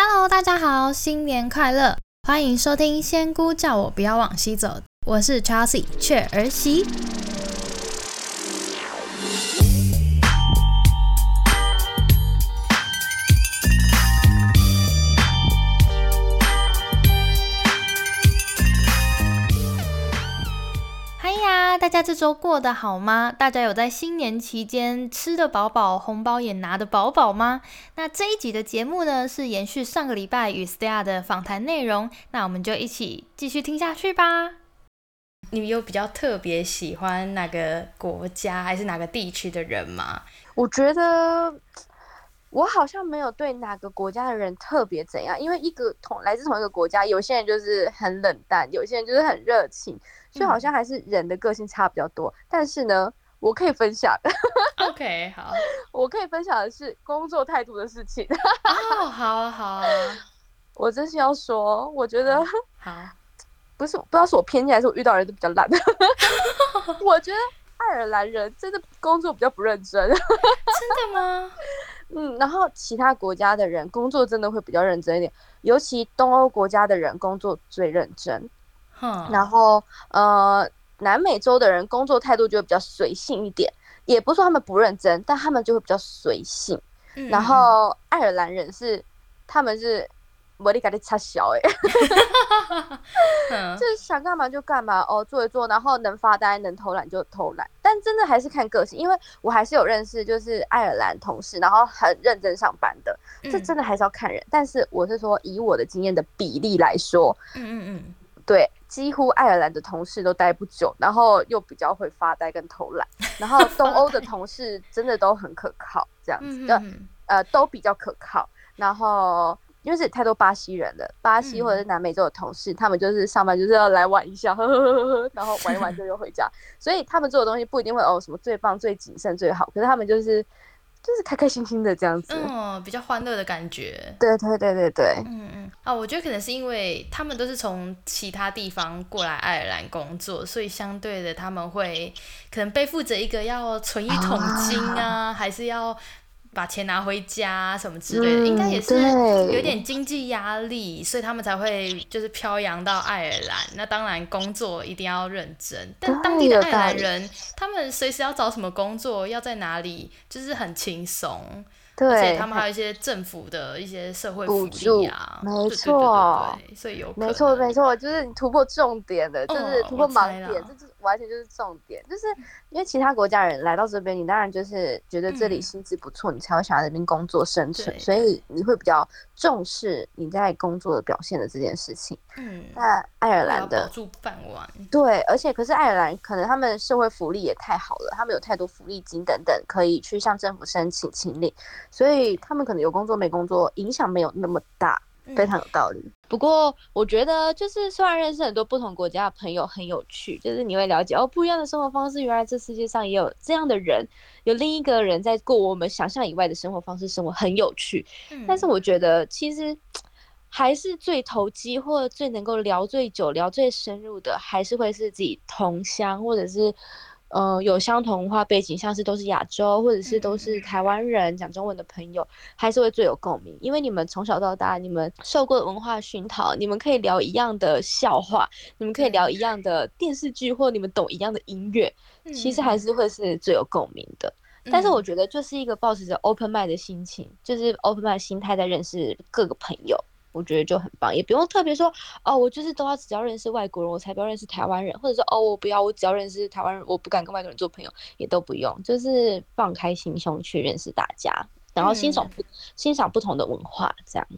Hello，大家好，新年快乐！欢迎收听《仙姑叫我不要往西走》，我是 Chelsea 雀儿媳。大家这周过得好吗？大家有在新年期间吃得饱饱，红包也拿得饱饱吗？那这一集的节目呢，是延续上个礼拜与 Stella 的访谈内容，那我们就一起继续听下去吧。你有比较特别喜欢哪个国家还是哪个地区的人吗？我觉得我好像没有对哪个国家的人特别怎样，因为一个同来自同一个国家，有些人就是很冷淡，有些人就是很热情，所以好像还是人的个性差比较多。但是呢，我可以分享，OK，好，我可以分享的是工作态度的事情。哦，好啊，好啊，我真心要说，我觉得好，不是不知道是我偏见还是我遇到的人都比较烂。我觉得爱尔兰人真的工作比较不认真。真的吗？嗯，然后其他国家的人工作真的会比较认真一点，尤其东欧国家的人工作最认真。哼，然后呃，南美洲的人工作态度就会比较随性一点，也不是说他们不认真，但他们就会比较随性。嗯然后爱尔兰人是他们是我力给你插小哎，嗯。就是想干嘛就干嘛哦，做一做，然后能发呆能偷懒就偷懒，但真的还是看个性，因为我还是有认识就是爱尔兰同事，然后很认真上班的，这嗯真的还是要看人。但是我是说以我的经验的比例来说，嗯嗯嗯，对，几乎爱尔兰的同事都待不久，然后又比较会发呆跟偷懒，然后东欧的同事真的都很可靠，这样子的，呃，都比较可靠。然后因为是太多巴西人了，巴西嗯或者是南美洲的同事，他们就是上班就是要来玩一下，呵呵呵呵呵，然后玩一玩就又回家，所以他们做的东西不一定会哦什么最棒、最谨慎、最好，可是他们就是就是开开心心的这样子。嗯，比较欢乐的感觉。对对对对对，嗯嗯啊，我觉得可能是因为他们都是从其他地方过来爱尔兰工作，所以相对的他们会可能背负着一个要存一桶金啊，还是要把钱拿回家什么之类的，应该也是有点经济压力，所以他们才会就是漂洋到爱尔兰。那当然工作一定要认真，但当地的爱尔兰人，他们随时要找什么工作，要在哪里，就是很轻松。对而且，他们还有一些政府的一些社会福补助利啊，没错对对所以有没错，没错，就是你突破重点的，就是嗯突破盲点，这就是完全就是重点。就是因为其他国家人来到这边，你当然就是觉得这里嗯薪资不错，你才会想要在这边工作生存，所以你会比较重视你在工作的表现的这件事情。嗯，那爱尔兰的住饭碗，对，而且可是爱尔兰可能他们社会福利也太好了，他们有太多福利金等等，可以去向政府申请请领，所以他们可能有工作没工作影响没有那么大。非常有道理。不过我觉得，就是虽然认识很多不同国家的朋友很有趣，就是你会了解哦，不一样的生活方式，原来这世界上也有这样的人，有另一个人在过我们想象以外的生活方式，生活很有趣。嗯但是我觉得，其实 还是最投机或者最能够聊最久、聊最深入的，还是会是自己同乡或者是。呃，有相同文化背景，像是都是亚洲，或者是都是台湾人讲中文的朋友，还是会最有共鸣，因为你们从小到大，你们受过的文化熏陶，你们可以聊一样的笑话，你们可以聊一样的电视剧，或你们懂一样的音乐，其实还是会是最有共鸣的。但是我觉得，就是一个保持着 open mind 的心情，就是 open mind 心态在认识各个朋友，我觉得就很棒，也不用特别说哦，我就是都要只要认识外国人，我才不要认识台湾人，或者说哦，我不要，我只要认识台湾人，我不敢跟外国人做朋友，也都不用，就是放开心胸去认识大家，然后欣赏不、欣赏不同的文化，这样。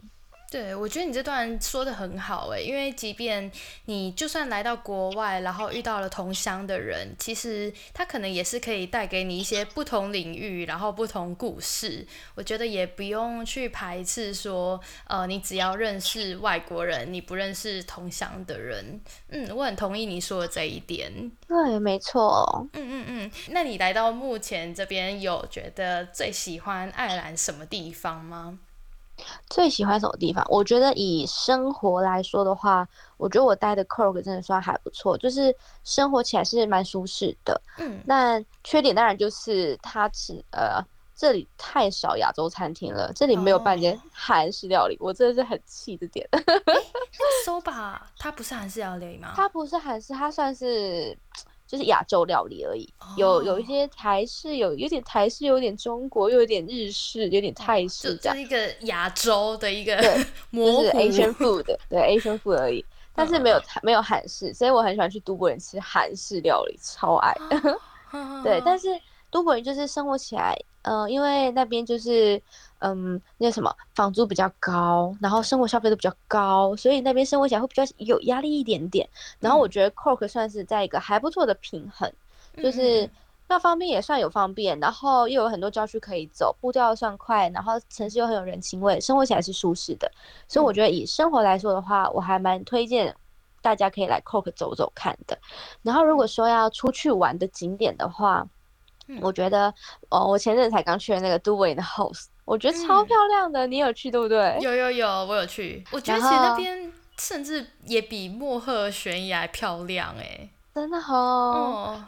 对，我觉得你这段说的很好诶，因为即便你就算来到国外，然后遇到了同乡的人，其实他可能也是可以带给你一些不同领域，然后不同故事。我觉得也不用去排斥说，呃，你只要认识外国人，你不认识同乡的人。嗯，我很同意你说的这一点。对，没错。嗯嗯嗯，那你来到目前这边，有觉得最喜欢爱尔兰什么地方吗？最喜欢什么地方？我觉得以生活来说的话，我觉得我待的 Cork 真的算还不错，就是生活起来是蛮舒适的。嗯，那缺点当然就是它只呃这里太少亚洲餐厅了，这里没有半间韩式料理，我真的是很气这点。Soba 它不是韩式料理吗？它不是韩式，它算是就是亚洲料理而已。有有一些台式，有有点台式，有点中国，又有点日式，有点泰式，这是一个亚洲的一个 模糊 Asian food，对 Asian food 而已。但是没有没有韩式，所以我很喜欢去都柏林吃韩式料理，超爱。对，但是都柏林就是生活起来，嗯，因为那边就是，嗯，那什么房租比较高，然后生活消费都比较高，所以那边生活起来会比较有压力一点点。然后我觉得 Cork 算是在一个还不错的平衡，就是。那方便也算有方便，然后又有很多郊区可以走，步调算快，然后城市又很有人情味，生活起来是舒适的。所以我觉得以生活来说的话，我还蛮推荐大家可以来 Cork 走走看的。然后如果说要出去玩的景点的话，我觉得哦，我前阵才刚去了那个 d u v a y 的 House，我觉得超漂亮的。你有去对不对？有有有，我有去。我觉得其实那边甚至也比莫赫悬崖漂亮哎，真的哦。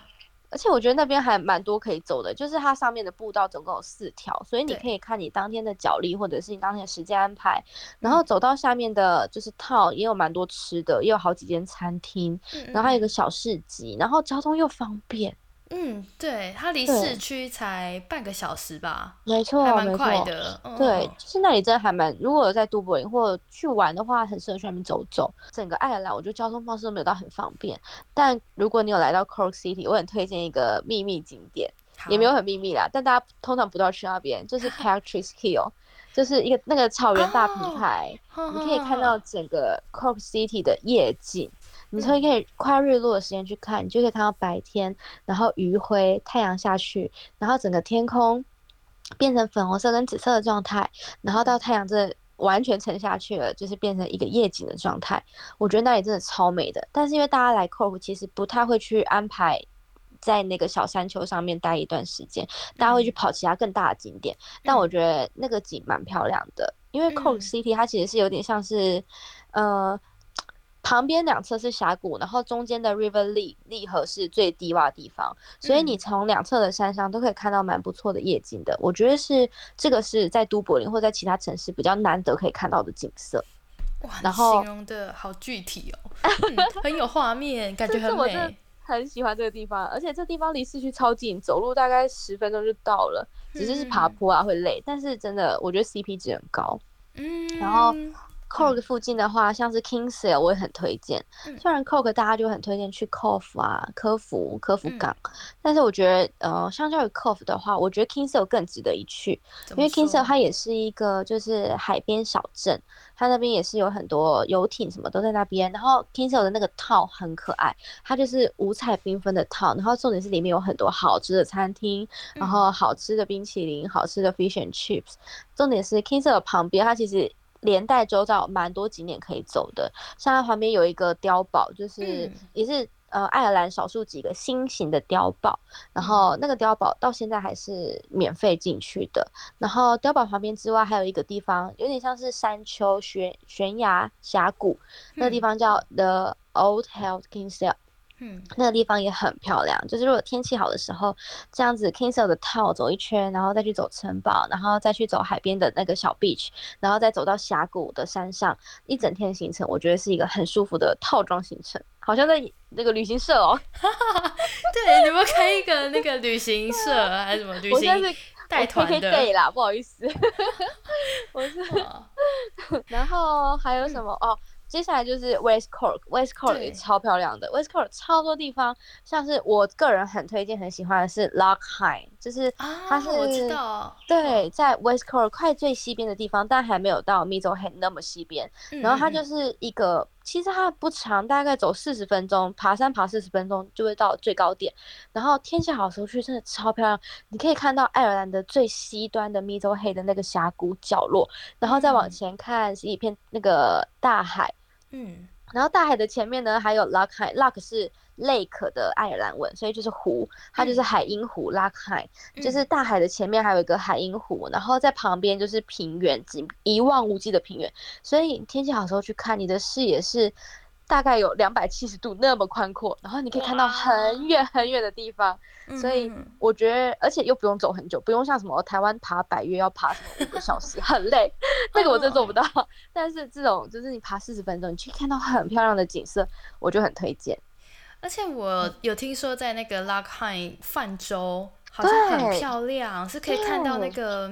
而且我觉得那边还蛮多可以走的，就是它上面的步道总共有四条，所以你可以看你当天的脚力或者是你当天的时间安排，然后走到下面的就是套也有蛮多吃的，也有好几间餐厅，然后还有个小市集，然后交通又方便。嗯，对，它离市区才半个小时吧，没错，还蛮快的。对，就是那里真的还蛮，如果在都柏林或者去玩的话，很适合去那边走走。整个爱尔兰，我觉得交通方式都没有到很方便，但如果你有来到 Cork City，我很推荐一个秘密景点，也没有很秘密啦，但大家通常不到去那边，就是 Patrick's Hill，就是一个那个草原大平台，你可以看到整个 Cork City 的夜景。你可以可以跨日落的时间去看，你就可以看到白天，然后余晖，太阳下去，然后整个天空变成粉红色跟紫色的状态，然后到太阳这完全沉下去了，就是变成一个夜景的状态。我觉得那里真的超美的。但是因为大家来 Cork 其实不太会去安排在那个小山丘上面待一段时间，大家会去跑其他更大的景点。但我觉得那个景蛮漂亮的，因为 Cork City 它其实是有点像是，呃。旁边两侧是峡谷，然后中间的 River Lee 利河是最低洼的地方，所以你从两侧的山上都可以看到蛮不错的夜景的。我觉得是这个是在都柏林或在其他城市比较难得可以看到的景色。哇，然后形容的好具体哦，很有画面，感觉 很美。很喜欢这个地方，而且这地方离市区超近，走路大概十分钟就到了。只是是爬坡啊会累，但是真的我觉得 CP 值很高。嗯，然后。Cork 附近的话，像是 Kingsale，我也很推荐。虽然 Cork 大家就很推荐去 c o f 啊、科福、科福港，但是我觉得，呃，相较于 c o f 的话，我觉得 Kingsale 更值得一去。因为 Kingsale 它也是一个就是海边小镇，它那边也是有很多游艇什么都在那边。然后 Kingsale 的那个套很可爱，它就是五彩缤纷的套，然后重点是里面有很多好吃的餐厅，然后好吃的冰淇淋、好吃的 fish and chips。重点是 Kingsale 旁边它其实。连带周遭蛮多景点可以走的，像它旁边有一个碉堡，就是也是呃爱尔兰少数几个新型的碉堡，然后那个碉堡到现在还是免费进去的。然后碉堡旁边之外还有一个地方，有点像是山丘悬悬崖峡谷，那个地方叫 The Old Held Kingsale。嗯，那个地方也很漂亮。就是如果天气好的时候，这样子 Kingsale 的套走一圈，然后再去走城堡，然后再去走海边的那个小 beach，然后再走到峡谷的山上，一整天行程，我觉得是一个很舒服的套装行程，好像在那个旅行社哦。对，你们开一个那个旅行社还是什么旅行 带团的？对啦，不好意思，我是。然后还有什么哦？接下来就是 West Cork，West Cork 也超漂亮的。West Cork 超多地方，像是我个人很推荐、很喜欢的是 Lock High，就是它是我知道对在 West Cork 快最西边的地方，但还没有到 Middle Head 那么西边。然后它就是一个，其实它不长，大概走四十分钟，爬山爬四十分钟就会到最高点。然后天气好的时候去，真的超漂亮。你可以看到爱尔兰的最西端的 Middle Head 的那个峡谷角落，然后再往前看是一片那个大海。嗯，然后大海的前面呢，还有 Lock High，Lock 是 lake 的爱尔兰文，所以就是湖，它就是海鹰湖。Lock High 就是大海的前面还有一个海鹰湖，然后在旁边就是平原，一望无际的平原。所以天气好时候去看，你的视野是大概有两百七十度那么宽阔，然后你可以看到很远很远的地方，所以我觉得，而且又不用走很久，不用像什么台湾爬百越要爬什么五个小时，很累，那个我真做不到。但是这种就是你爬四十分钟，你去看到很漂亮的景色，我就很推荐。而且我有听说在那个 Lock High 泛舟，好像很漂亮，是可以看到那个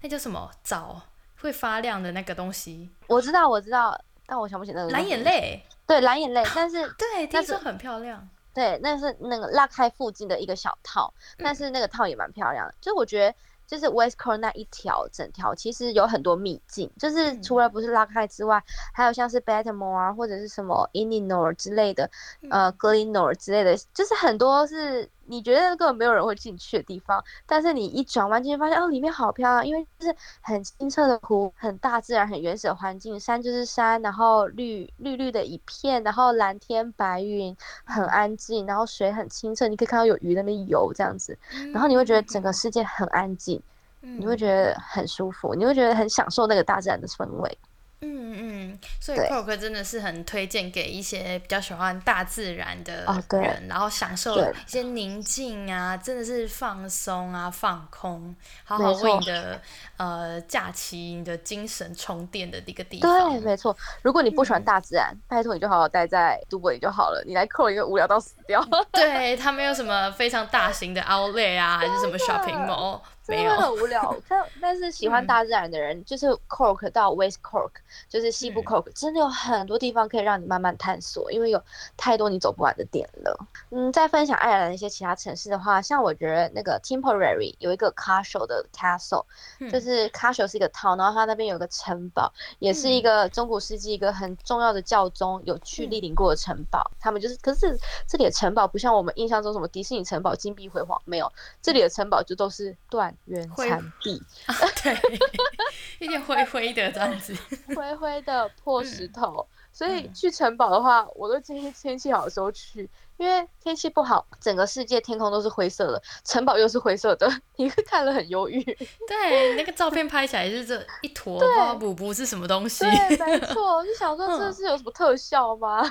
那叫什么藻会发亮的那个东西。我知道，我知道，但我想不起那个蓝眼泪。对蓝眼泪，但是对，听说很漂亮。对，那是那个拉开附近的一个小套，但是那个套也蛮漂亮的。就我觉得，就是 West Coast 那一条整条其实有很多秘境，就是除了不是拉开之外，还有像是 Baltimore 啊，或者是什么 Illinois 之类的，呃 g l e n o r 之类的，就是很多是。你觉得根本没有人会进去的地方，但是你一转弯进去发现哦，里面好漂亮，因为就是很清澈的湖，很大自然、很原始的环境，山就是山，然后绿绿绿的一片，然后蓝天白云，很安静，然后水很清澈，你可以看到有鱼在那边游这样子，然后你会觉得整个世界很安静，你会觉得很舒服，你会觉得很享受那个大自然的氛围。嗯嗯，所以 Coke 真的是很推荐给一些比较喜欢大自然的人，然后享受一些宁静啊，真的是放松啊，放空，好好为你的呃假期、你的精神充电的一个地方。对，没错。如果你不喜欢大自然，拜托你就好好待在都柏林就好了。你来 Coke 一个无聊到死掉。对他没有什么非常大型的 Outlet 啊，还是什么 Shopping Mall。真的很无聊，但但是喜欢大自然的人，就是 Cork 到 West Cork，就是西部 Cork，真的有很多地方可以让你慢慢探索，因为有太多你走不完的点了。嗯，再分享爱尔兰一些其他城市的话，像我觉得那个 Temporary 有一个 Castle 的 Castle，就是 Castle 是一个 town，然后它那边有个城堡，也是一个中古世纪一个很重要的教宗有去莅临过的城堡。他们就是，可是这里的城堡不像我们印象中什么迪士尼城堡金碧辉煌，没有，这里的城堡就都是断。原产地，对，有点灰灰的这样子，灰灰的破石头，所以去城堡的话，我都建议天气好的时候去。因为天气不好，整个世界天空都是灰色的，城堡又是灰色的，你会看了很忧郁。对，那个照片拍起来是这一坨布布是什么东西？对，没 错，就想说这是有什么特效吗？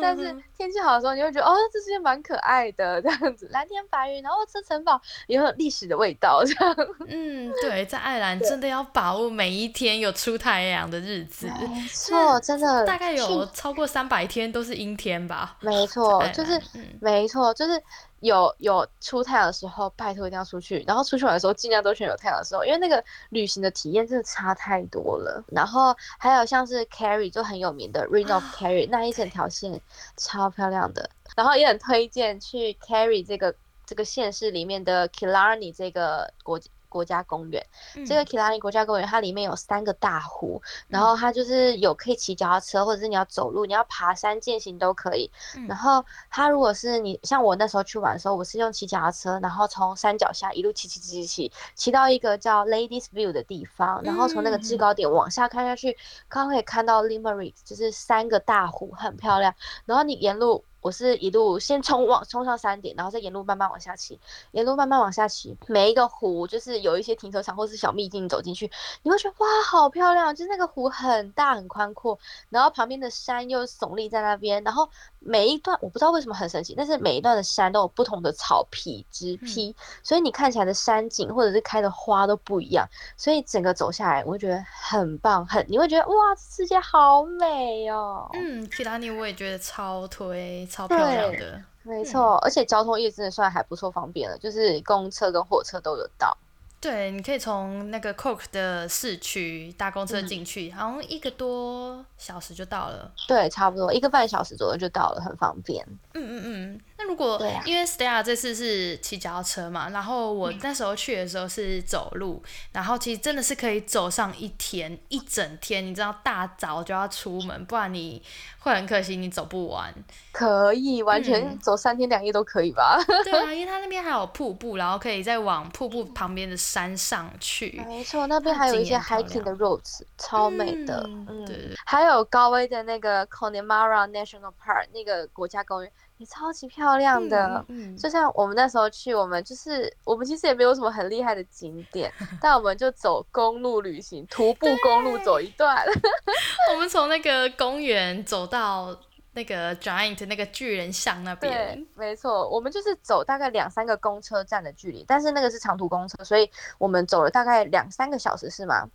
但是天气好的时候，你会觉得哦，这些蛮可爱的这样子，蓝天白云，然后这城堡也有历史的味道这样。嗯，对，在爱尔兰真的要把握每一天有出太阳的日子。没错，真的大概有超过三百天都是阴天吧？没错。就是没错，就是有有出太阳的时候，拜托一定要出去。然后出去玩的时候，尽量都选有太阳的时候，因为那个旅行的体验真的差太多了。然后还有像是 Carry 就很有名的 Ring of Carry 那一整条线超漂亮的，然后也很推荐去 Carry 这个这个县市里面的 Killarney 这个国。国家公园，这个 Killarney 国家公园，它里面有三个大湖，然后它就是有可以骑脚踏车，或者是你要走路，你要爬山健行都可以。然后它如果是你像我那时候去玩的时候，我是用骑脚踏车，然后从山脚下一路骑骑骑骑骑，骑到一个叫 Ladies View 的地方，然后从那个制高点往下看下去，刚可以看到 Limerick，就是三个大湖，很漂亮。然后你沿路。我是一路先冲往冲上山顶，然后再沿路慢慢往下骑，沿路慢慢往下骑。每一个湖就是有一些停车场或是小秘境，走进去你会觉得哇，好漂亮！就是那个湖很大很宽阔，然后旁边的山又耸立在那边，然后每一段我不知道为什么很神奇，但是每一段的山都有不同的草皮植披，所以你看起来的山景或者是开的花都不一样，所以整个走下来我会觉得很棒，很你会觉得哇，世界好美哦。嗯，提拉尼我也觉得超推。超漂亮的，没错，而且交通也真的算还不错，方便了，就是公车跟火车都有到。对，你可以从那个 Coke 的市区搭公车进去，好像一个多小时就到了。对，差不多一个半小时左右就到了，很方便。嗯嗯嗯。那如果因为 Stella 这次是骑脚踏车嘛，然后我那时候去的时候是走路，然后其实真的是可以走上一天一整天，你知道大早就要出门，不然你会很可惜你走不完。可以，完全走三天两夜都可以吧？对啊，因为它那边还有瀑布，然后可以再往瀑布旁边的山上去。没错，那边还有一些 hiking 的 roads，超美的。嗯，对。还有高威的那个 Connemara National Park 那个国家公园。超级漂亮的，就像我们那时候去，我们就是我们其实也没有什么很厉害的景点，但我们就走公路旅行，徒步公路走一段。我们从那个公园走到那个 Giant 那个巨人像那边。对，没错，我们就是走大概两三个公车站的距离，但是那个是长途公车，所以我们走了大概两三个小时，是吗？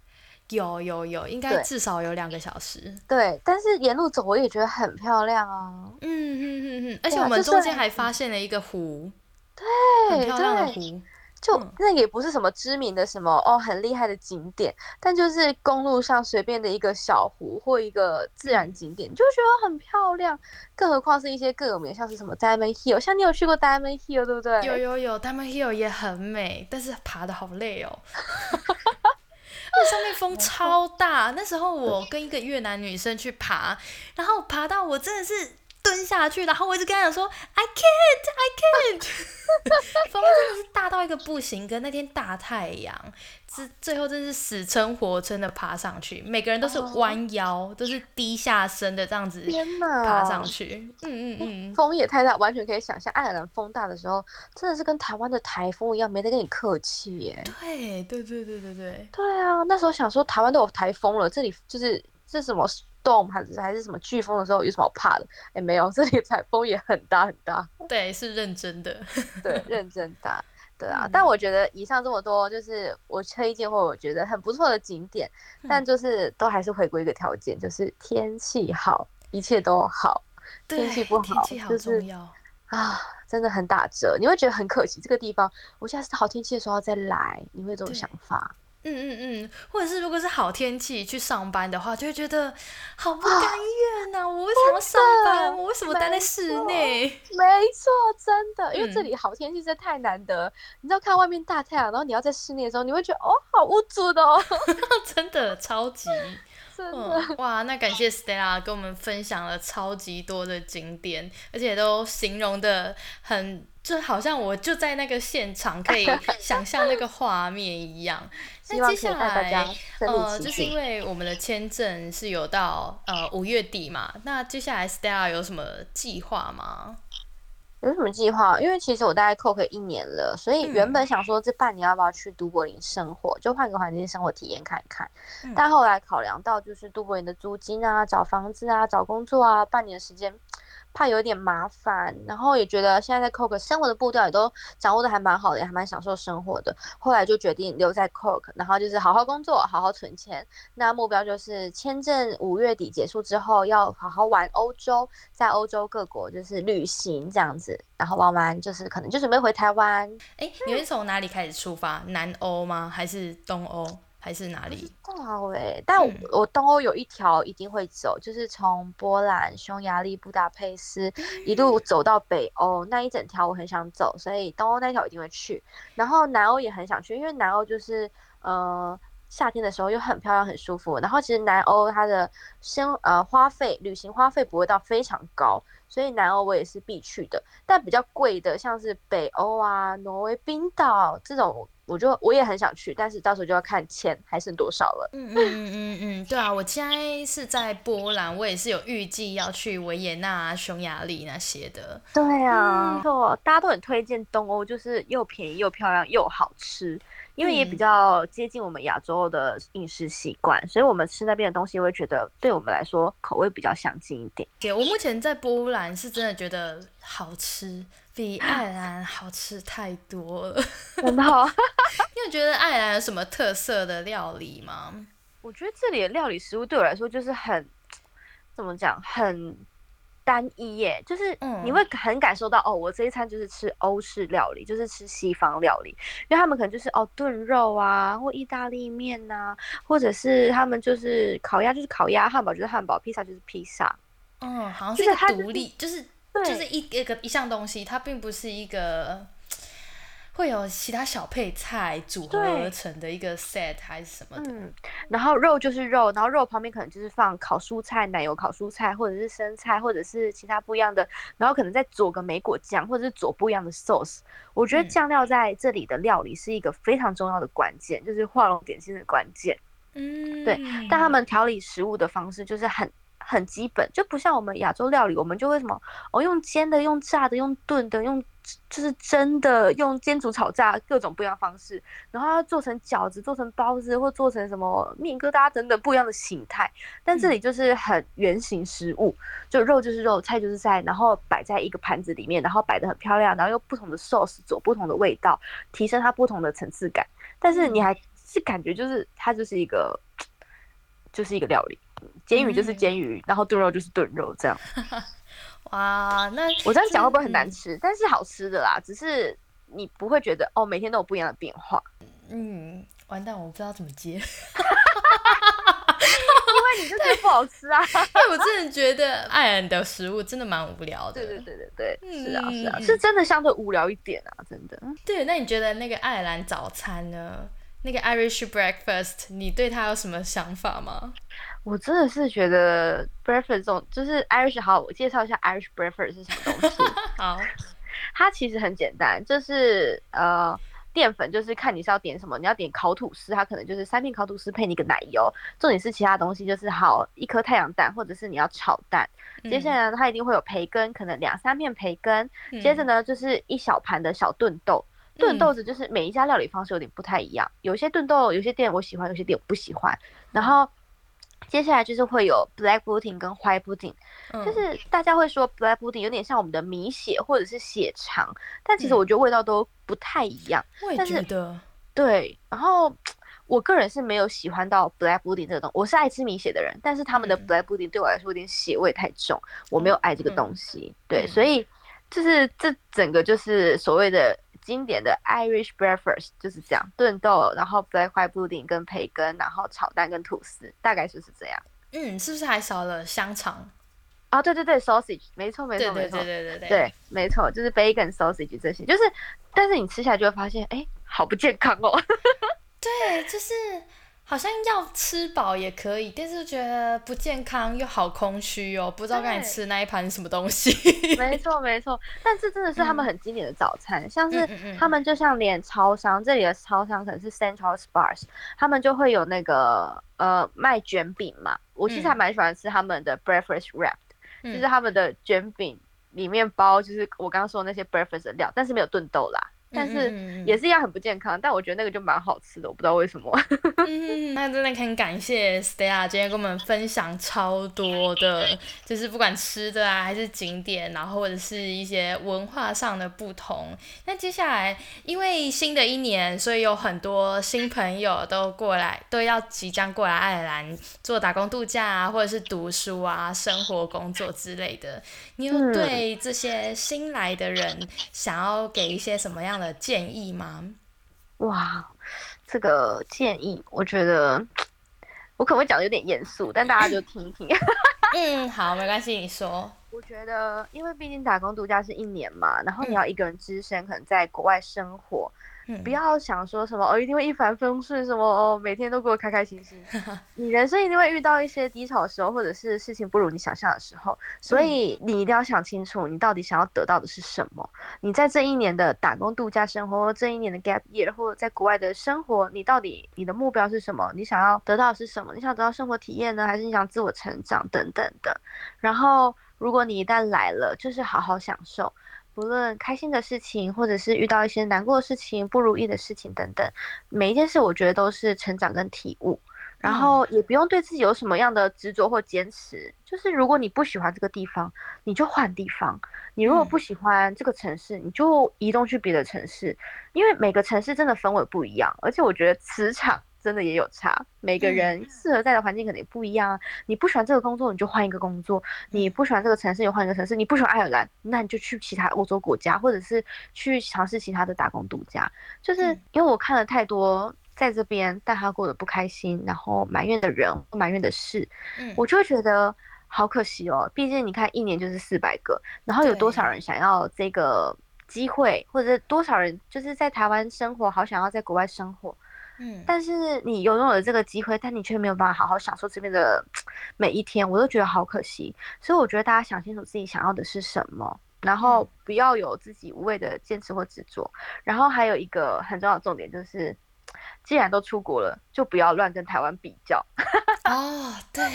有有有，应该至少有两个小时。对，但是沿路走我也觉得很漂亮啊。嗯嗯嗯嗯，而且我们中间还发现了一个湖，对，很漂亮的湖。就那也不是什么知名的什么哦很厉害的景点，但就是公路上随便的一个小湖或一个自然景点，就觉得很漂亮。更何况是一些更有名，像是什么 Diamond Hill，像你有去过 Diamond Hill 对不对？有有有，Diamond Hill 也很美，但是爬的好累哦。那上面风超大，那时候我跟一个越南女生去爬，然后爬到我真的是蹲下去，然后我一直跟他讲说 I can't I can't，风真的是大到一个不行，跟那天大太阳。是最后真是死撑活撑的爬上去，每个人都是弯腰，都是低下身的这样子爬上去。嗯嗯嗯，风也太大，完全可以想象，爱尔兰风大的时候，真的是跟台湾的台风一样，没得跟你客气耶。对对对对对对。对啊，那时候想说台湾都有台风了，这里就是这什么 storm 还是还是什么飓风的时候，有什么好怕的？哎，没有，这里台风也很大很大。对，是认真的。对，认真大。对啊，但我觉得以上这么多，就是我推荐或我觉得很不错的景点，但就是都还是回归一个条件，就是天气好，一切都好。天气不好，就是啊，真的很打折，你会觉得很可惜。这个地方，我下次好天气的时候再来，你会有这种想法。嗯嗯嗯，或者是如果是好天气去上班的话，就会觉得好不甘愿呐！我为什么要上班？我为什么待在室内？没错，真的，因为这里好天气实在太难得。你知道，看外面大太阳，然后你要在室内的时候，你会觉得哦，好无助的哦，真的超级。嗯，哇，那感谢 Stella 跟我们分享了超级多的景点，而且都形容的很，就好像我就在那个现场，可以 想象那个画面一样。那接下来，呃，就是因为我们的签证是有到呃五月底嘛，那接下来 Stella 有什么计划吗？有什么计划？因为其实我大概 Coke 一年了，所以原本想说这半年要不要去都柏林生活，就换个环境生活体验看一看。但后来考量到就是都柏林的租金啊、找房子啊、找工作啊，半年时间。怕有点麻烦，然后也觉得现在在 Coke 生活的步调也都掌握的还蛮好的，也还蛮享受生活的。后来就决定留在 Coke，然后就是好好工作，好好存钱。那目标就是签证五月底结束之后，要好好玩欧洲，在欧洲各国就是旅行这样子，然后玩完就是可能就准备回台湾。哎，你会从哪里开始出发？南欧吗？还是东欧？还是哪里？道哎，但我东欧有一条一定会走，就是从波兰、匈牙利、布达佩斯一路走到北欧那一整条，我很想走，所以东欧那条一定会去。然后南欧也很想去，因为南欧就是呃夏天的时候又很漂亮、很舒服。然后其实南欧它的生呃花费旅行花费不会到非常高，所以南欧我也是必去的。但比较贵的像是北欧啊、挪威、冰岛这种。我就我也很想去，但是到时候就要看钱还剩多少了。嗯嗯嗯嗯嗯，对啊，我现在是在波兰，我也是有预计要去维也纳、匈牙利那些的。对啊，错，大家都很推荐东欧，就是又便宜又漂亮又好吃，因为也比较接近我们亚洲的饮食习惯，所以我们吃那边的东西会觉得对我们来说口味比较相近一点。对，我目前在波兰是真的觉得好吃。比爱尔兰好吃太多了，很好。你有觉得爱尔兰有什么特色的料理吗？我觉得这里的料理食物对我来说就是很，怎么讲，很单一耶。就是你会很感受到哦，我这一餐就是吃欧式料理，就是吃西方料理，因为他们可能就是哦炖肉啊，或意大利面呐，或者是他们就是烤鸭就是烤鸭，汉堡就是汉堡，披萨就是披萨。嗯，好像是一个独立，就是。就是一一个一项东西，它并不是一个会有其他小配菜组合而成的一个 set 还是什么的。嗯，然后肉就是肉，然后肉旁边可能就是放烤蔬菜、奶油烤蔬菜，或者是生菜，或者是其他不一样的，然后可能再佐个梅果酱，或者是佐不一样的 sauce。我觉得酱料在这里的料理是一个非常重要的关键，就是画龙点睛的关键。嗯，对。但他们调理食物的方式就是很。很基本，就不像我们亚洲料理，我们就会什么哦，用煎的、用炸的、用炖的、用就是蒸的、用煎煮炒炸各种不一样方式，然后要做成饺子、做成包子或做成什么面疙瘩等等不一样的形态。但这里就是很圆形食物，就肉就是肉，菜就是菜，然后摆在一个盘子里面，然后摆的很漂亮，然后用不同的 sauce 做不同的味道，提升它不同的层次感。但是你还是感觉就是它就是一个。就是一个料理，煎鱼就是煎鱼，然后炖肉就是炖肉，这样。哇，那我这样讲会不会很难吃？但是好吃的啦，只是你不会觉得哦，每天都有不一样的变化。嗯，完蛋，我不知道怎么接，因为你就觉得不好吃啊。因为我真的觉得爱尔兰的食物真的蛮无聊的。对对对对对，是啊是啊，是真的相对无聊一点啊，真的。对，那你觉得那个爱尔兰早餐呢？那个 Irish breakfast，你对它有什么想法吗？我真的是觉得 breakfast 这种就是 Irish，好，我介绍一下 Irish breakfast 是什么东西。好，它其实很简单，就是呃淀粉，就是看你是要点什么，你要点烤吐司，它可能就是三片烤吐司配那个奶油。重点是其他东西就是好一颗太阳蛋，或者是你要炒蛋。接下来它一定会有培根，可能两三片培根。接着呢就是一小盘的小炖豆。炖豆子就是每一家料理方式有点不太一样，有些炖豆有些店我喜欢，有些店我不喜欢。然后接下来就是会有 black pudding 跟 white pudding，就是大家会说 black pudding 有点像我们的米血或者是血肠，但其实我觉得味道都不太一样。我也觉得。对，然后 我个人是没有喜欢到 black pudding 这个东西，我是爱吃米血的人，但是他们的 black pudding 对我来说有点血味太重，我没有爱这个东西。对，所以就是这整个就是所谓的。经典的 Irish breakfast 就是这样，炖豆，然后 black white pudding 跟培根，然后炒蛋跟吐司，大概就是这样。嗯，是不是还少了香肠？啊，对对对，sausage，没错没错没错，对对对对对，没错，就是 bacon sausage 这些，就是，但是你吃下来就会发现，哎，好不健康哦。对，就是。好像要吃饱也可以，但是觉得不健康又好空虚哦，不知道该吃那一盘什么东西。没错没错，但是真的是他们很经典的早餐，像是他们就像连超商这里的超商可能是 Central Spars，他们就会有那个呃卖卷饼嘛，我其实还蛮喜欢吃他们的 breakfast wrap，就是他们的卷饼里面包就是我刚刚说那些 breakfast 的料，但是没有炖豆啦。但是也是一样很不健康，但我觉得那个就蛮好吃的，我不知道为什么。嗯，那真的很感谢 Stella 今天跟我们分享超多的，就是不管吃的啊，还是景点，然后或者是一些文化上的不同。那接下来因为新的一年，所以有很多新朋友都过来，都要即将过来爱尔兰做打工度假啊，或者是读书啊、生活工作之类的。你有对这些新来的人想要给一些什么样？的建议吗？哇，这个建议我觉得我可能会讲的有点严肃，但大家就听一听。嗯，好，没关系，你说。我觉得，因为毕竟打工度假是一年嘛，然后你要一个人只身可能在国外生活。不要想说什么哦，一定会一帆风顺，什么哦，每天都过得开开心心。你人生一定会遇到一些低潮的时候，或者是事情不如你想象的时候，所以你一定要想清楚，你到底想要得到的是什么。你在这一年的打工度假生活，这一年的 gap year，或者在国外的生活，你到底你的目标是什么？你想要得到的是什么？你想得到生活体验呢，还是你想自我成长等等的？然后，如果你一旦来了，就是好好享受。不论开心的事情，或者是遇到一些难过的事情、不如意的事情等等，每一件事我觉得都是成长跟体悟。然后也不用对自己有什么样的执着或坚持，就是如果你不喜欢这个地方，你就换地方；你如果不喜欢这个城市，你就移动去别的城市。因为每个城市真的氛围不一样，而且我觉得磁场。真的也有差，每个人适合在的环境肯定不一样啊。你不喜欢这个工作，你就换一个工作；你不喜欢这个城市，你换一个城市；你不喜欢爱尔兰，那你就去其他欧洲国家，或者是去尝试其他的打工度假。就是因为我看了太多在这边但他过得不开心，然后埋怨的人、埋怨的事，我就会觉得好可惜哦。毕竟你看，一年就是四百个，然后有多少人想要这个机会，或者多少人就是在台湾生活，好想要在国外生活。嗯，但是你拥有了这个机会，但你却没有办法好好享受这边的每一天，我都觉得好可惜。所以我觉得大家想清楚自己想要的是什么，然后不要有自己无谓的坚持或执着。然后还有一个很重要的重点就是，既然都出国了，就不要乱跟台湾比较。哦，对，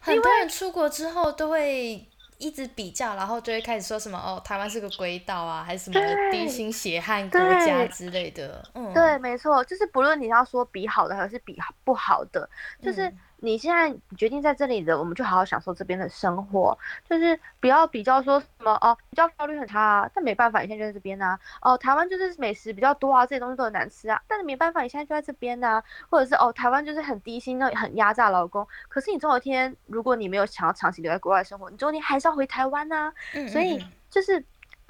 很多人出国之后都会一直比较，然后就会开始说什么哦，台湾是个鬼岛啊，还是什么低心血汗国家之类的。嗯，对，没错，就是不论你要说比好的还是比不好的，就是。你现在决定在这里的，我们就好好享受这边的生活，就是不要比较说什么哦，比较效率很差啊，但没办法，你现在就在这边呐。哦，台湾就是美食比较多啊，这些东西都很难吃啊，但是没办法，你现在就在这边呐。或者是哦，台湾就是很低薪，那很压榨劳工，可是你总有一天，如果你没有想要长期留在国外生活，你总有一天还是要回台湾呐。所以就是。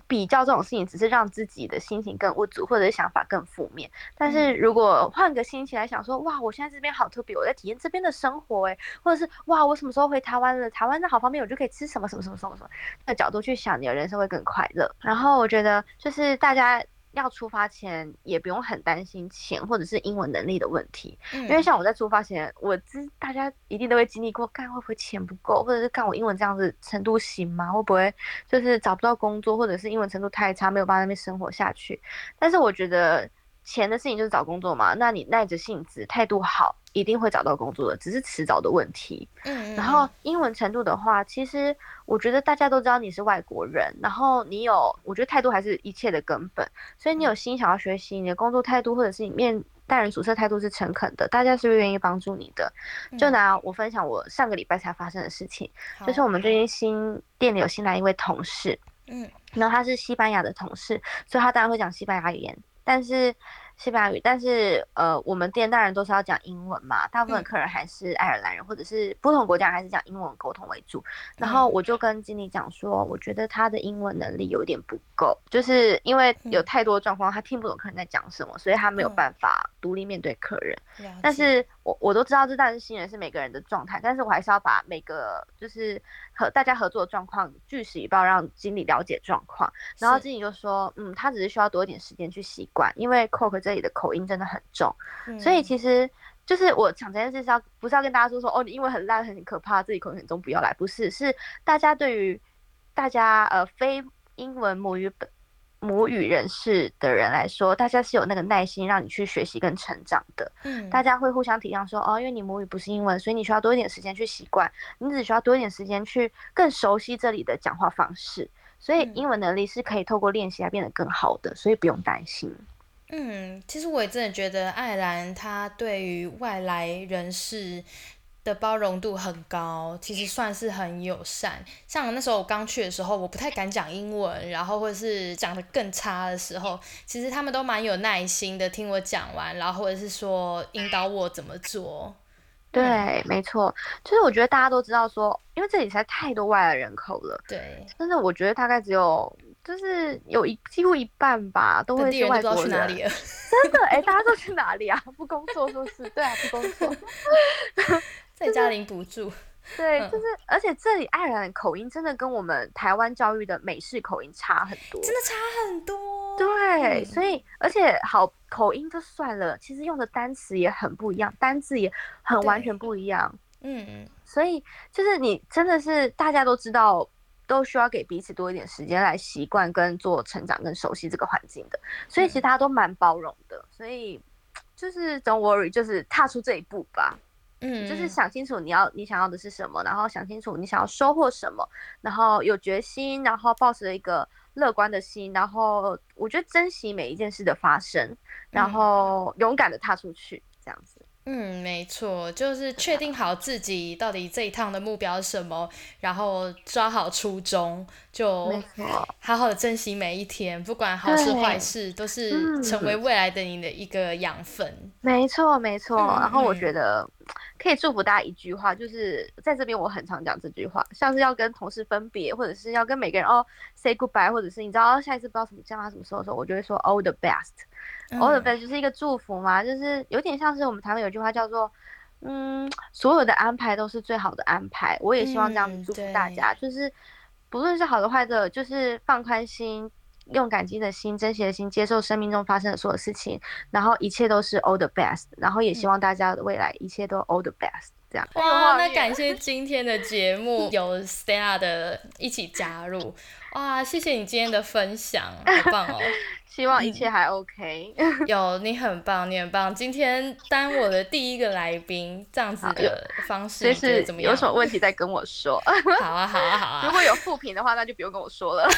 比较这种事情只是让自己的心情更无助，或者是想法更负面。但是如果换个心情来想，说哇，我现在这边好特别，我在体验这边的生活，诶，或者是哇，我什么时候回台湾了？台湾的好方便，我就可以吃什么什么什么什么什么。那角度去想，你的人生会更快乐。然后我觉得就是大家。要出发前也不用很担心钱或者是英文能力的问题，因为像我在出发前，我知大家一定都会经历过，看会不会钱不够，或者是看我英文这样子程度行吗？会不会就是找不到工作，或者是英文程度太差，没有办法那边生活下去？但是我觉得。钱的事情就是找工作嘛，那你耐着性子，态度好，一定会找到工作的，只是迟早的问题。嗯，然后英文程度的话，其实我觉得大家都知道你是外国人，然后你有，我觉得态度还是一切的根本。所以你有心想要学习，你的工作态度或者是你面待人处事态度是诚恳的，大家是会愿意帮助你的。就拿我分享我上个礼拜才发生的事情，就是我们最近新店里有新来一位同事，嗯，然后他是西班牙的同事，所以他当然会讲西班牙语言。但是西班牙语，但是呃，我们店当然都是要讲英文嘛。大部分客人还是爱尔兰人，或者是不同国家还是讲英文沟通为主。然后我就跟经理讲说，我觉得他的英文能力有点不够，就是因为有太多状况，他听不懂客人在讲什么，所以他没有办法独立面对客人。但是我我都知道这当然是新人，是每个人的状态，但是我还是要把每个就是和大家合作的状况据实以报，让经理了解状况。然后经理就说，嗯，他只是需要多一点时间去习惯，因为 Coke 这里的口音真的很重，所以其实就是我讲这件事是要不是要跟大家说说哦，你英文很烂很可怕，自己口音很重不要来，不是，是大家对于大家呃非英文母语本母语人士的人来说，大家是有那个耐心让你去学习跟成长的，嗯，大家会互相体谅说哦，因为你母语不是英文，所以你需要多一点时间去习惯，你只需要多一点时间去更熟悉这里的讲话方式，所以英文能力是可以透过练习来变得更好的，所以不用担心。嗯，其实我也真的觉得爱尔兰他对于外来人士的包容度很高，其实算是很友善。像那时候我刚去的时候，我不太敢讲英文，然后或者是讲的更差的时候，其实他们都蛮有耐心的听我讲完，然后或者是说引导我怎么做。对，没错，就是我觉得大家都知道说，因为这里实在太多外来人口了。对，但是，我觉得大概只有。就是有一几乎一半吧，都会是外国人。真的哎，大家都去哪里啊？不工作说是？对啊，不工作，在家领补助。对，就是而且这里爱尔兰口音真的跟我们台湾教育的美式口音差很多，真的差很多。对，所以而且好口音就算了，其实用的单词也很不一样，单字也很完全不一样。嗯，所以就是你真的是大家都知道。都需要给彼此多一点时间来习惯跟做成长跟熟悉这个环境的，所以其实大家都蛮包容的，所以就是 don't worry，就是踏出这一步吧，嗯，就是想清楚你要你想要的是什么，然后想清楚你想要收获什么，然后有决心，然后抱持一个乐观的心，然后我觉得珍惜每一件事的发生，然后勇敢的踏出去，这样子。嗯，没错，就是确定好自己到底这一趟的目标是什么，然后抓好初衷，就好好的珍惜每一天，不管好事坏事，都是成为未来的你的一个养分。没错，没错。然后我觉得可以祝福大家一句话，就是在这边我很常讲这句话，像是要跟同事分别，或者是要跟每个人哦 say goodbye，或者是你知道下一次不知道什么叫他什么时候的时候，我就会说 all the best。All the best 就是一个祝福嘛，就是有点像是我们台湾有句话叫做，嗯，所有的安排都是最好的安排。我也希望这样子祝福大家，就是不论是好的坏的，就是放宽心，用感激的心、珍惜的心，接受生命中发生的所有事情，然后一切都是 all the best。然后也希望大家的未来一切都 all the best。这样。哇，那感谢今天的节目 有 Stella 的一起加入。哇，谢谢你今天的分享，好棒哦！希望一切还 OK。有你很棒，你很棒。今天当我的第一个来宾，这样子的方式，就是怎么样？有什么问题再跟我说。好啊，好啊，好啊。如果有复评的话，那就不用跟我说了。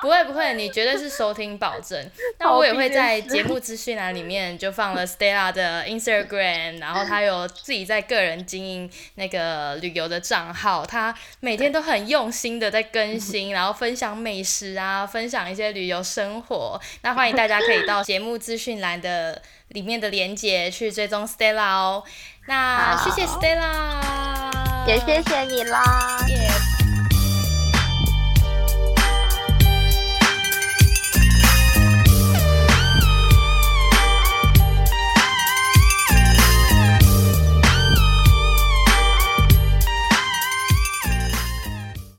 不会，不会，你绝对是收听保证。那我也会在节目资讯栏里面就放了 Stella 的 Instagram，然后他有自己在个人经营那个旅游的账号，他每天都很用心的在更新，然后分享美食啊，分享一些旅游生活。那欢迎大家可以到节目资讯栏的里面的连接去追踪 Stella 哦。那谢谢 Stella，也谢谢你啦。